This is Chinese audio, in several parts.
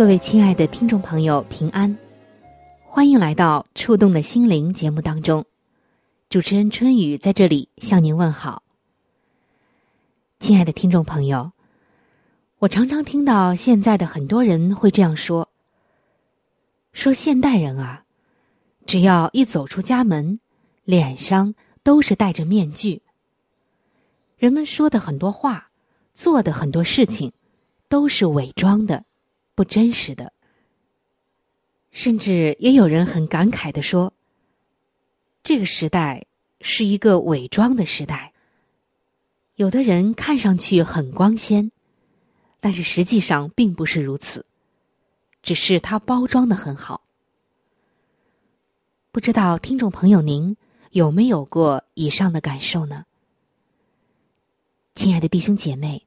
各位亲爱的听众朋友，平安，欢迎来到《触动的心灵》节目当中。主持人春雨在这里向您问好，亲爱的听众朋友，我常常听到现在的很多人会这样说：“说现代人啊，只要一走出家门，脸上都是戴着面具。人们说的很多话，做的很多事情，都是伪装的，不真实的。甚至也有人很感慨的说。”这个时代是一个伪装的时代。有的人看上去很光鲜，但是实际上并不是如此，只是他包装的很好。不知道听众朋友您有没有过以上的感受呢？亲爱的弟兄姐妹，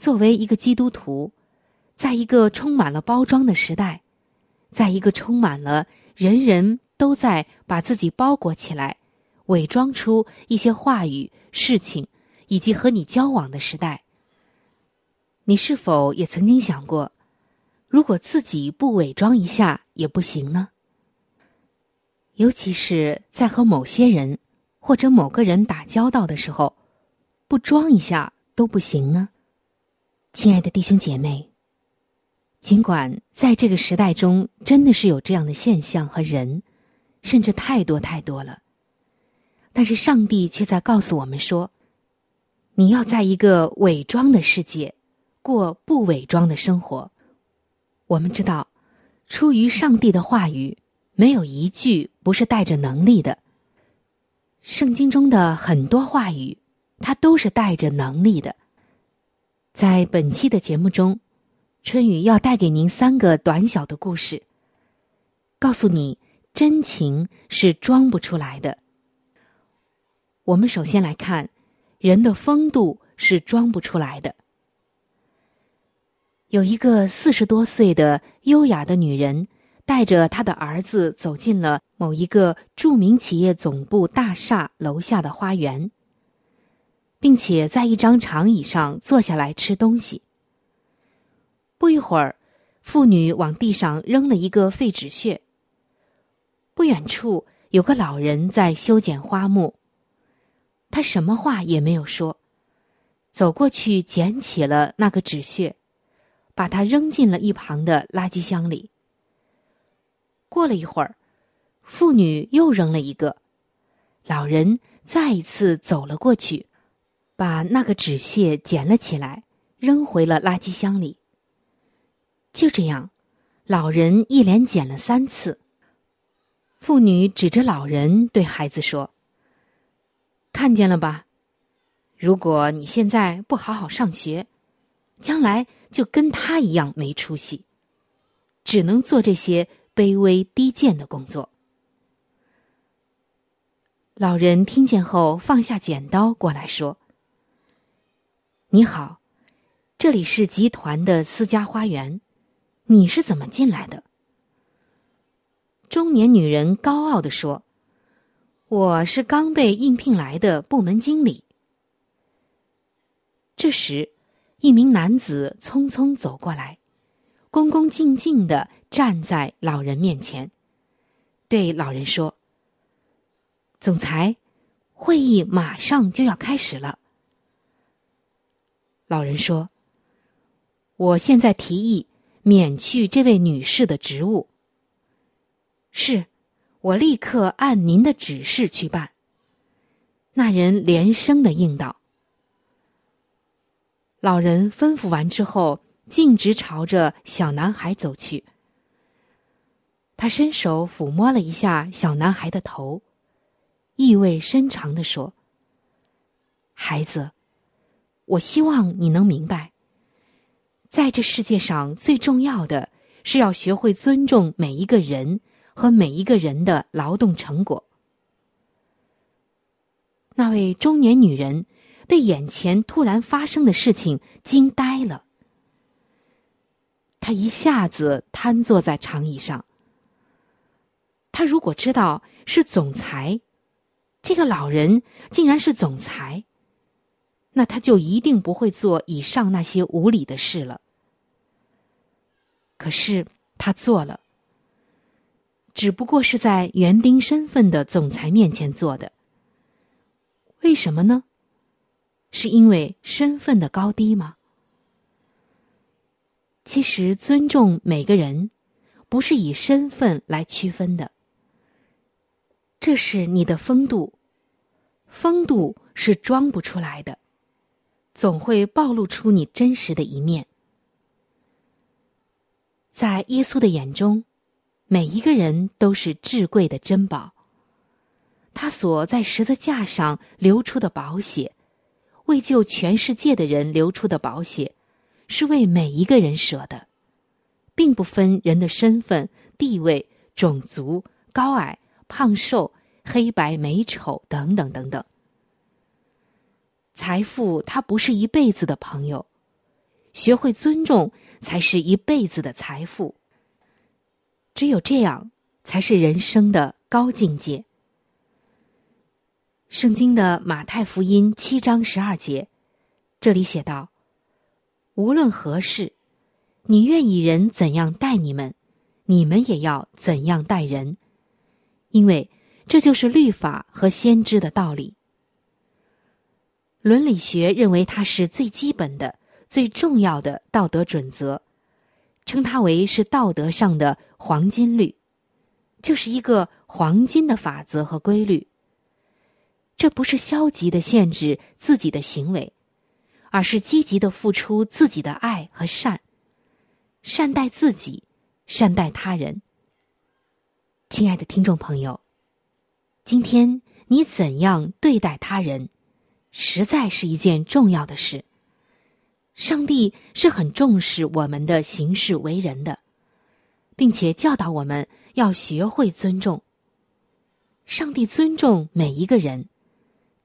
作为一个基督徒，在一个充满了包装的时代，在一个充满了人人。都在把自己包裹起来，伪装出一些话语、事情，以及和你交往的时代。你是否也曾经想过，如果自己不伪装一下也不行呢？尤其是在和某些人或者某个人打交道的时候，不装一下都不行呢？亲爱的弟兄姐妹，尽管在这个时代中真的是有这样的现象和人。甚至太多太多了，但是上帝却在告诉我们说：“你要在一个伪装的世界过不伪装的生活。”我们知道，出于上帝的话语，没有一句不是带着能力的。圣经中的很多话语，它都是带着能力的。在本期的节目中，春雨要带给您三个短小的故事，告诉你。真情是装不出来的。我们首先来看，人的风度是装不出来的。有一个四十多岁的优雅的女人，带着她的儿子走进了某一个著名企业总部大厦楼下的花园，并且在一张长椅上坐下来吃东西。不一会儿，妇女往地上扔了一个废纸屑。不远处有个老人在修剪花木。他什么话也没有说，走过去捡起了那个纸屑，把它扔进了一旁的垃圾箱里。过了一会儿，妇女又扔了一个，老人再一次走了过去，把那个纸屑捡了起来，扔回了垃圾箱里。就这样，老人一连捡了三次。妇女指着老人对孩子说：“看见了吧？如果你现在不好好上学，将来就跟他一样没出息，只能做这些卑微低贱的工作。”老人听见后放下剪刀过来说：“你好，这里是集团的私家花园，你是怎么进来的？”中年女人高傲的说：“我是刚被应聘来的部门经理。”这时，一名男子匆匆走过来，恭恭敬敬的站在老人面前，对老人说：“总裁，会议马上就要开始了。”老人说：“我现在提议免去这位女士的职务。是，我立刻按您的指示去办。那人连声的应道。老人吩咐完之后，径直朝着小男孩走去。他伸手抚摸了一下小男孩的头，意味深长的说：“孩子，我希望你能明白，在这世界上最重要的是要学会尊重每一个人和每一个人的劳动成果。”那位中年女人被眼前突然发生的事情惊呆了，她一下子瘫坐在长椅上。她如果知道是总裁，这个老人竟然是总裁，那他就一定不会做以上那些无理的事了。可是他做了，只不过是在园丁身份的总裁面前做的。为什么呢？是因为身份的高低吗？其实，尊重每个人，不是以身份来区分的。这是你的风度，风度是装不出来的，总会暴露出你真实的一面。在耶稣的眼中，每一个人都是至贵的珍宝。他所在十字架上流出的宝血，为救全世界的人流出的宝血，是为每一个人舍的，并不分人的身份、地位、种族、高矮、胖瘦、黑白美丑等等等等。财富它不是一辈子的朋友，学会尊重才是一辈子的财富。只有这样，才是人生的高境界。圣经的马太福音七章十二节，这里写道：“无论何事，你愿意人怎样待你们，你们也要怎样待人，因为这就是律法和先知的道理。”伦理学认为它是最基本的、最重要的道德准则，称它为是道德上的黄金律，就是一个黄金的法则和规律。这不是消极的限制自己的行为，而是积极的付出自己的爱和善，善待自己，善待他人。亲爱的听众朋友，今天你怎样对待他人，实在是一件重要的事。上帝是很重视我们的行事为人的，并且教导我们要学会尊重。上帝尊重每一个人。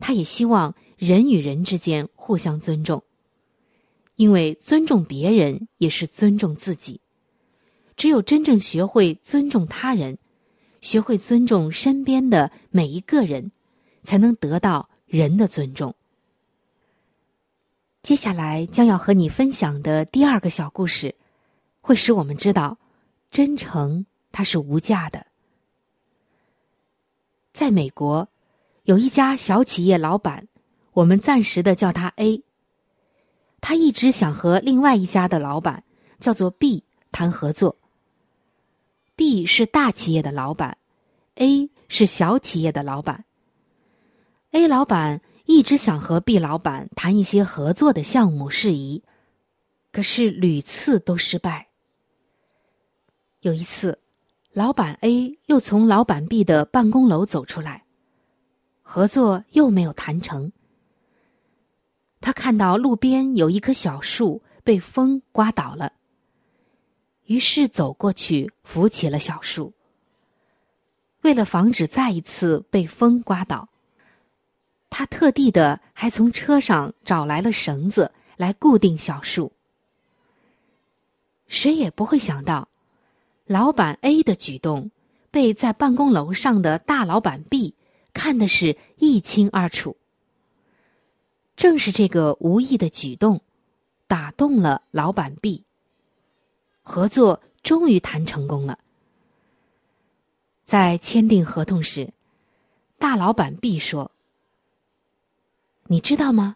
他也希望人与人之间互相尊重，因为尊重别人也是尊重自己。只有真正学会尊重他人，学会尊重身边的每一个人，才能得到人的尊重。接下来将要和你分享的第二个小故事，会使我们知道，真诚它是无价的。在美国。有一家小企业老板，我们暂时的叫他 A。他一直想和另外一家的老板，叫做 B 谈合作。B 是大企业的老板，A 是小企业的老板。A 老板一直想和 B 老板谈一些合作的项目事宜，可是屡次都失败。有一次，老板 A 又从老板 B 的办公楼走出来。合作又没有谈成。他看到路边有一棵小树被风刮倒了，于是走过去扶起了小树。为了防止再一次被风刮倒，他特地的还从车上找来了绳子来固定小树。谁也不会想到，老板 A 的举动被在办公楼上的大老板 B。看的是一清二楚。正是这个无意的举动，打动了老板 B。合作终于谈成功了。在签订合同时，大老板 B 说：“你知道吗？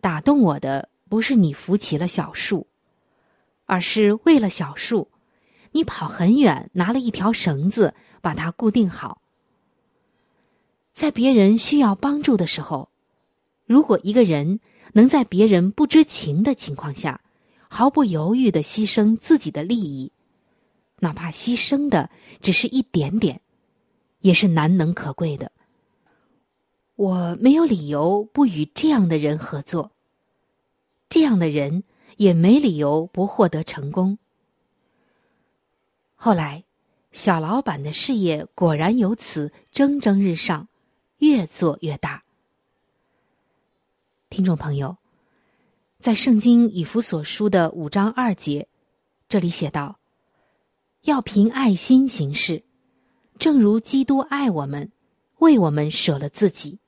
打动我的不是你扶起了小树，而是为了小树，你跑很远，拿了一条绳子把它固定好。在别人需要帮助的时候，如果一个人能在别人不知情的情况下，毫不犹豫的牺牲自己的利益，哪怕牺牲的只是一点点，也是难能可贵的。我没有理由不与这样的人合作，这样的人也没理由不获得成功。后来，小老板的事业果然由此蒸蒸日上，越做越大。听众朋友，在圣经以弗所书的五章二节，这里写道：“要凭爱心行事，正如基督爱我们，为我们舍了自己。”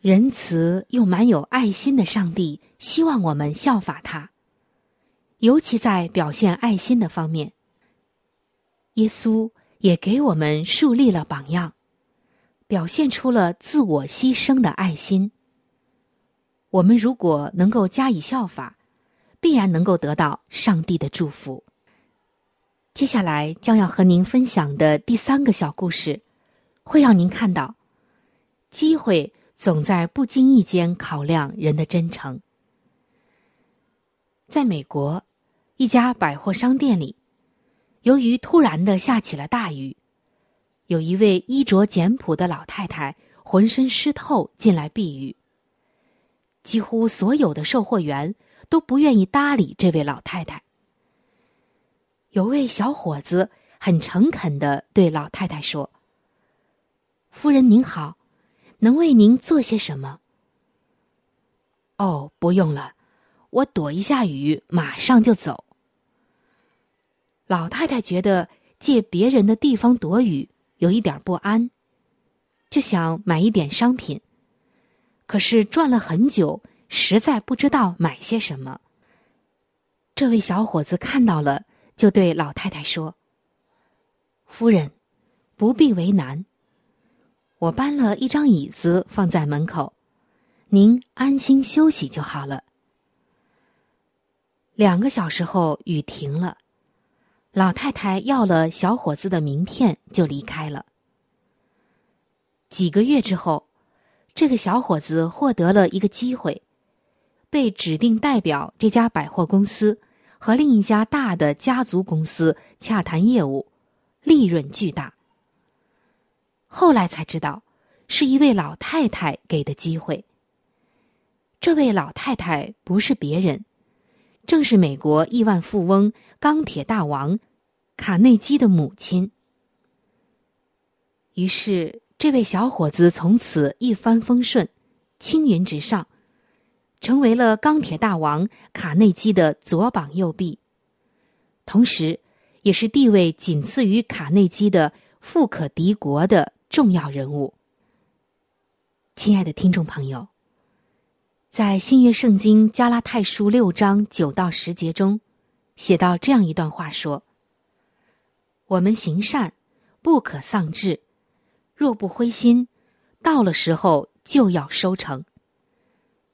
仁慈又满有爱心的上帝希望我们效法他，尤其在表现爱心的方面。耶稣也给我们树立了榜样，表现出了自我牺牲的爱心。我们如果能够加以效法，必然能够得到上帝的祝福。接下来将要和您分享的第三个小故事，会让您看到机会。总在不经意间考量人的真诚。在美国，一家百货商店里，由于突然的下起了大雨，有一位衣着简朴的老太太浑身湿透进来避雨。几乎所有的售货员都不愿意搭理这位老太太。有位小伙子很诚恳的对老太太说：“夫人您好。”能为您做些什么？哦，不用了，我躲一下雨，马上就走。老太太觉得借别人的地方躲雨有一点不安，就想买一点商品，可是转了很久，实在不知道买些什么。这位小伙子看到了，就对老太太说：“夫人，不必为难。”我搬了一张椅子放在门口，您安心休息就好了。两个小时后，雨停了，老太太要了小伙子的名片就离开了。几个月之后，这个小伙子获得了一个机会，被指定代表这家百货公司和另一家大的家族公司洽谈业务，利润巨大。后来才知道，是一位老太太给的机会。这位老太太不是别人，正是美国亿万富翁、钢铁大王卡内基的母亲。于是，这位小伙子从此一帆风顺，青云直上，成为了钢铁大王卡内基的左膀右臂，同时，也是地位仅次于卡内基的富可敌国的。重要人物，亲爱的听众朋友，在新约圣经加拉太书六章九到十节中，写到这样一段话说：“我们行善，不可丧志；若不灰心，到了时候就要收成。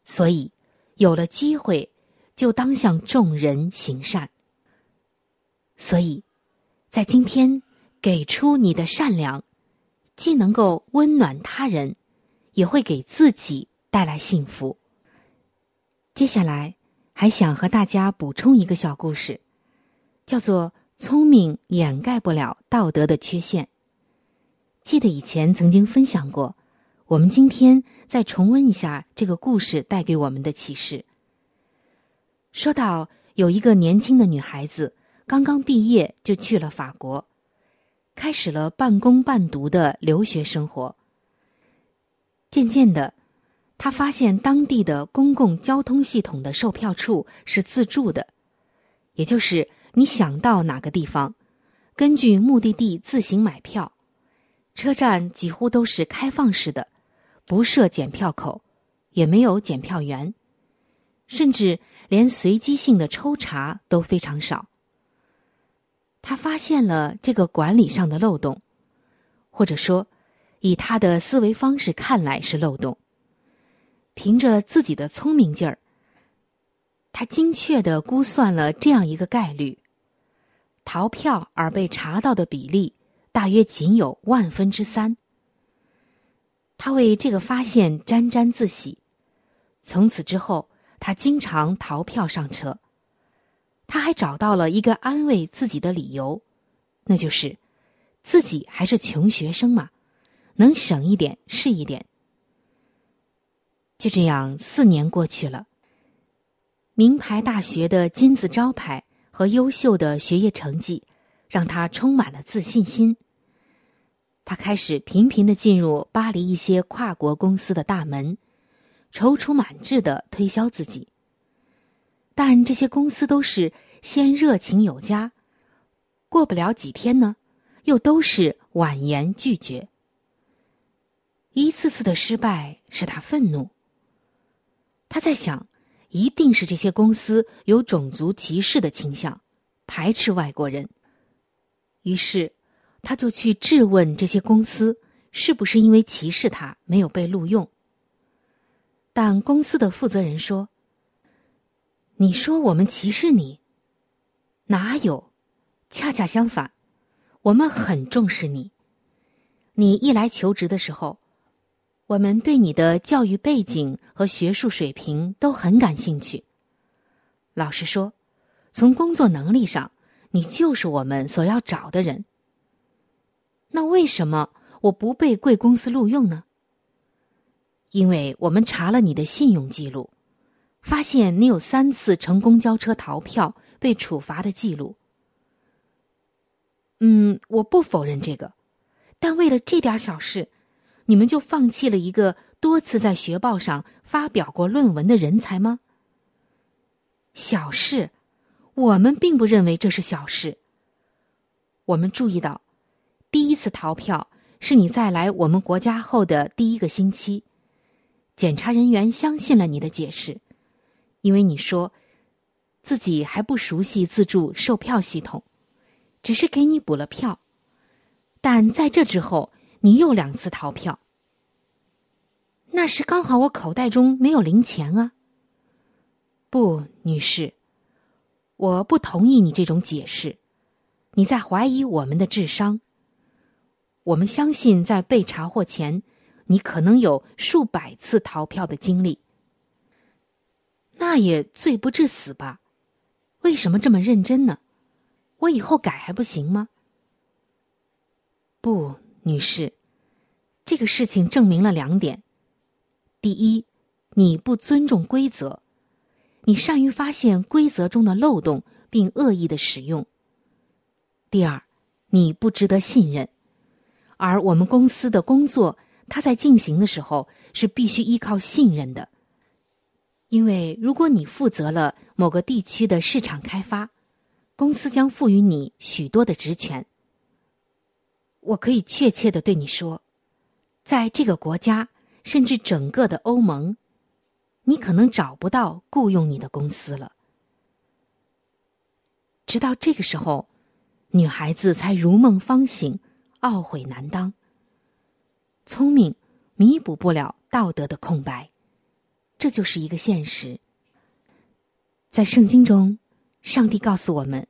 所以，有了机会，就当向众人行善。所以，在今天，给出你的善良。”既能够温暖他人，也会给自己带来幸福。接下来还想和大家补充一个小故事，叫做“聪明掩盖不了道德的缺陷”。记得以前曾经分享过，我们今天再重温一下这个故事带给我们的启示。说到有一个年轻的女孩子，刚刚毕业就去了法国。开始了半工半读的留学生活。渐渐的，他发现当地的公共交通系统的售票处是自助的，也就是你想到哪个地方，根据目的地自行买票。车站几乎都是开放式的，不设检票口，也没有检票员，甚至连随机性的抽查都非常少。他发现了这个管理上的漏洞，或者说，以他的思维方式看来是漏洞。凭着自己的聪明劲儿，他精确的估算了这样一个概率：逃票而被查到的比例大约仅有万分之三。他为这个发现沾沾自喜。从此之后，他经常逃票上车。他还找到了一个安慰自己的理由，那就是自己还是穷学生嘛，能省一点是一点。就这样，四年过去了。名牌大学的金字招牌和优秀的学业成绩，让他充满了自信心。他开始频频的进入巴黎一些跨国公司的大门，踌躇满志的推销自己。但这些公司都是先热情有加，过不了几天呢，又都是婉言拒绝。一次次的失败使他愤怒。他在想。一定是这些公司有种族歧视的倾向，排斥外国人。于是，他就去质问这些公司是不是因为歧视他没有被录用。但公司的负责人说：“你说我们歧视你？哪有？恰恰相反，我们很重视你。你一来求职的时候。”我们对你的教育背景和学术水平都很感兴趣。老实说，从工作能力上，你就是我们所要找的人。那为什么我不被贵公司录用呢？因为我们查了你的信用记录，发现你有三次乘公交车逃票被处罚的记录。嗯，我不否认这个，但为了这点小事。你们就放弃了一个多次在学报上发表过论文的人才吗？小事，我们并不认为这是小事。我们注意到，第一次逃票是你在来我们国家后的第一个星期，检查人员相信了你的解释，因为你说自己还不熟悉自助售票系统，只是给你补了票，但在这之后。你又两次逃票，那是刚好我口袋中没有零钱啊。不，女士，我不同意你这种解释，你在怀疑我们的智商。我们相信，在被查获前，你可能有数百次逃票的经历。那也罪不至死吧？为什么这么认真呢？我以后改还不行吗？不，女士。这个事情证明了两点：第一，你不尊重规则，你善于发现规则中的漏洞并恶意的使用；第二，你不值得信任，而我们公司的工作，它在进行的时候是必须依靠信任的。因为如果你负责了某个地区的市场开发，公司将赋予你许多的职权。我可以确切的对你说。在这个国家，甚至整个的欧盟，你可能找不到雇佣你的公司了。直到这个时候，女孩子才如梦方醒，懊悔难当。聪明弥补不了道德的空白，这就是一个现实。在圣经中，上帝告诉我们：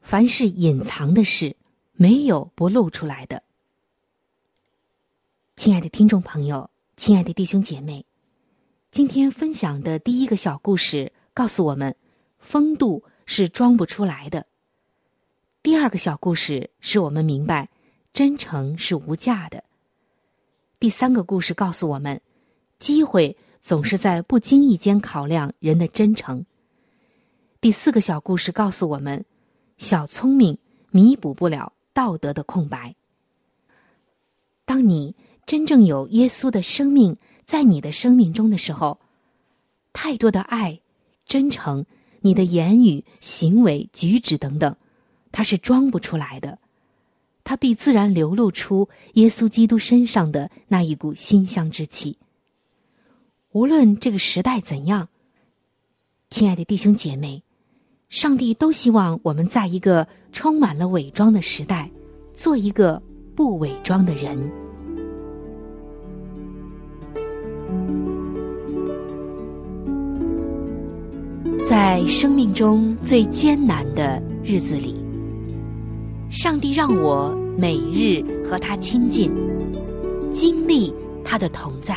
凡是隐藏的事，没有不露出来的。亲爱的听众朋友，亲爱的弟兄姐妹，今天分享的第一个小故事告诉我们，风度是装不出来的。第二个小故事使我们明白，真诚是无价的。第三个故事告诉我们，机会总是在不经意间考量人的真诚。第四个小故事告诉我们，小聪明弥补不了道德的空白。当你。真正有耶稣的生命在你的生命中的时候，太多的爱、真诚，你的言语、行为、举止等等，它是装不出来的，它必自然流露出耶稣基督身上的那一股馨香之气。无论这个时代怎样，亲爱的弟兄姐妹，上帝都希望我们在一个充满了伪装的时代，做一个不伪装的人。在生命中最艰难的日子里，上帝让我每日和他亲近，经历他的同在。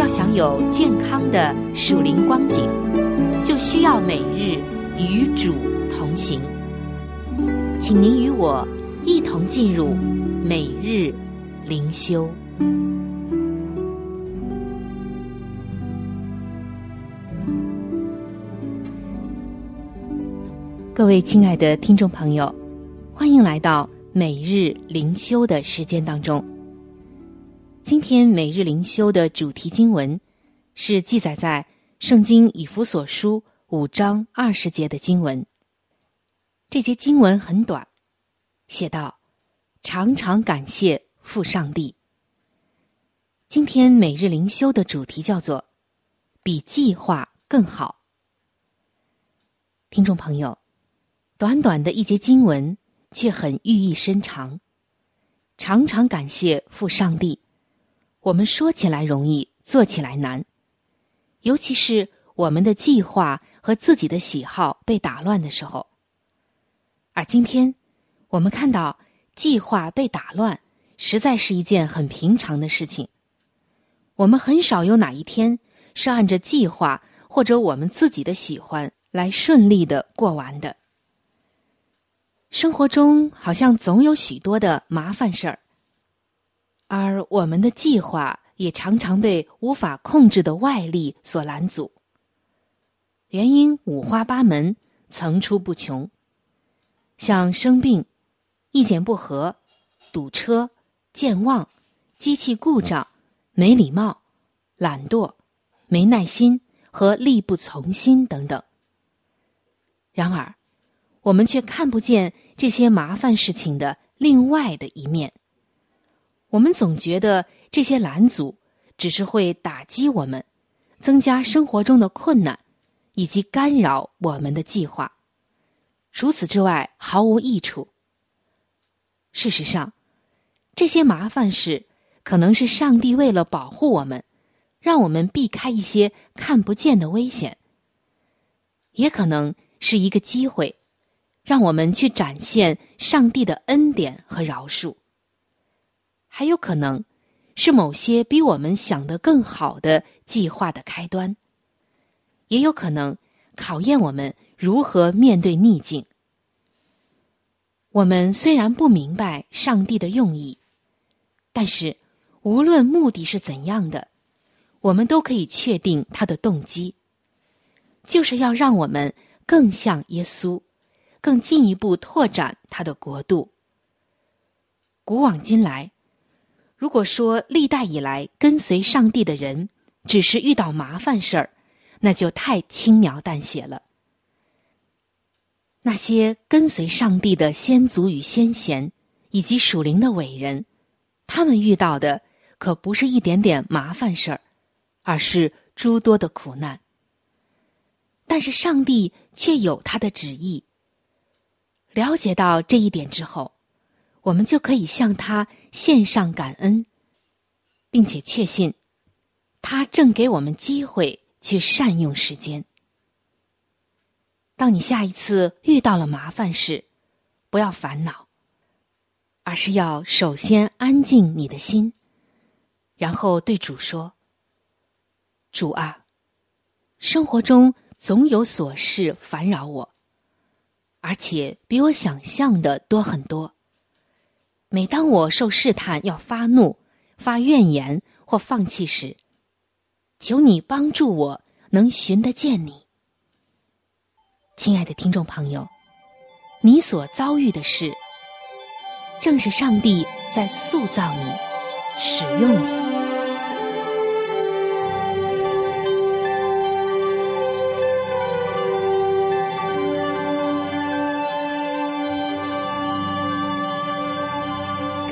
要享有健康的属灵光景，就需要每日与主同行。请您与我一同进入每日灵修。各位亲爱的听众朋友，欢迎来到每日灵修的时间当中。今天每日灵修的主题经文是记载在《圣经以弗所书》五章二十节的经文。这节经文很短，写道：“常常感谢父上帝。”今天每日灵修的主题叫做“比计划更好”。听众朋友，短短的一节经文，却很寓意深长。常常感谢父上帝。我们说起来容易，做起来难，尤其是我们的计划和自己的喜好被打乱的时候。而今天，我们看到计划被打乱，实在是一件很平常的事情。我们很少有哪一天是按着计划或者我们自己的喜欢来顺利的过完的。生活中好像总有许多的麻烦事儿。而我们的计划也常常被无法控制的外力所拦阻，原因五花八门，层出不穷。像生病、意见不合、堵车、健忘、机器故障、没礼貌、懒惰、没耐心和力不从心等等。然而，我们却看不见这些麻烦事情的另外的一面。我们总觉得这些拦阻只是会打击我们，增加生活中的困难，以及干扰我们的计划。除此之外，毫无益处。事实上，这些麻烦事可能是上帝为了保护我们，让我们避开一些看不见的危险；也可能是一个机会，让我们去展现上帝的恩典和饶恕。还有可能是某些比我们想的更好的计划的开端，也有可能考验我们如何面对逆境。我们虽然不明白上帝的用意，但是无论目的是怎样的，我们都可以确定他的动机，就是要让我们更像耶稣，更进一步拓展他的国度。古往今来。如果说历代以来跟随上帝的人只是遇到麻烦事儿，那就太轻描淡写了。那些跟随上帝的先祖与先贤，以及属灵的伟人，他们遇到的可不是一点点麻烦事儿，而是诸多的苦难。但是上帝却有他的旨意。了解到这一点之后，我们就可以向他。献上感恩，并且确信，他正给我们机会去善用时间。当你下一次遇到了麻烦事，不要烦恼，而是要首先安静你的心，然后对主说：“主啊，生活中总有琐事烦扰我，而且比我想象的多很多。”每当我受试探要发怒、发怨言或放弃时，求你帮助我能寻得见你，亲爱的听众朋友，你所遭遇的事，正是上帝在塑造你、使用你。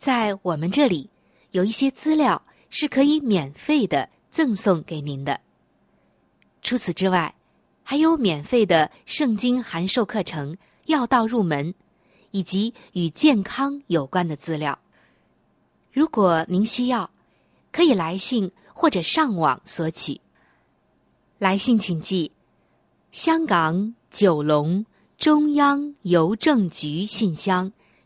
在我们这里，有一些资料是可以免费的赠送给您的。除此之外，还有免费的圣经函授课程、要道入门，以及与健康有关的资料。如果您需要，可以来信或者上网索取。来信请寄：香港九龙中央邮政局信箱。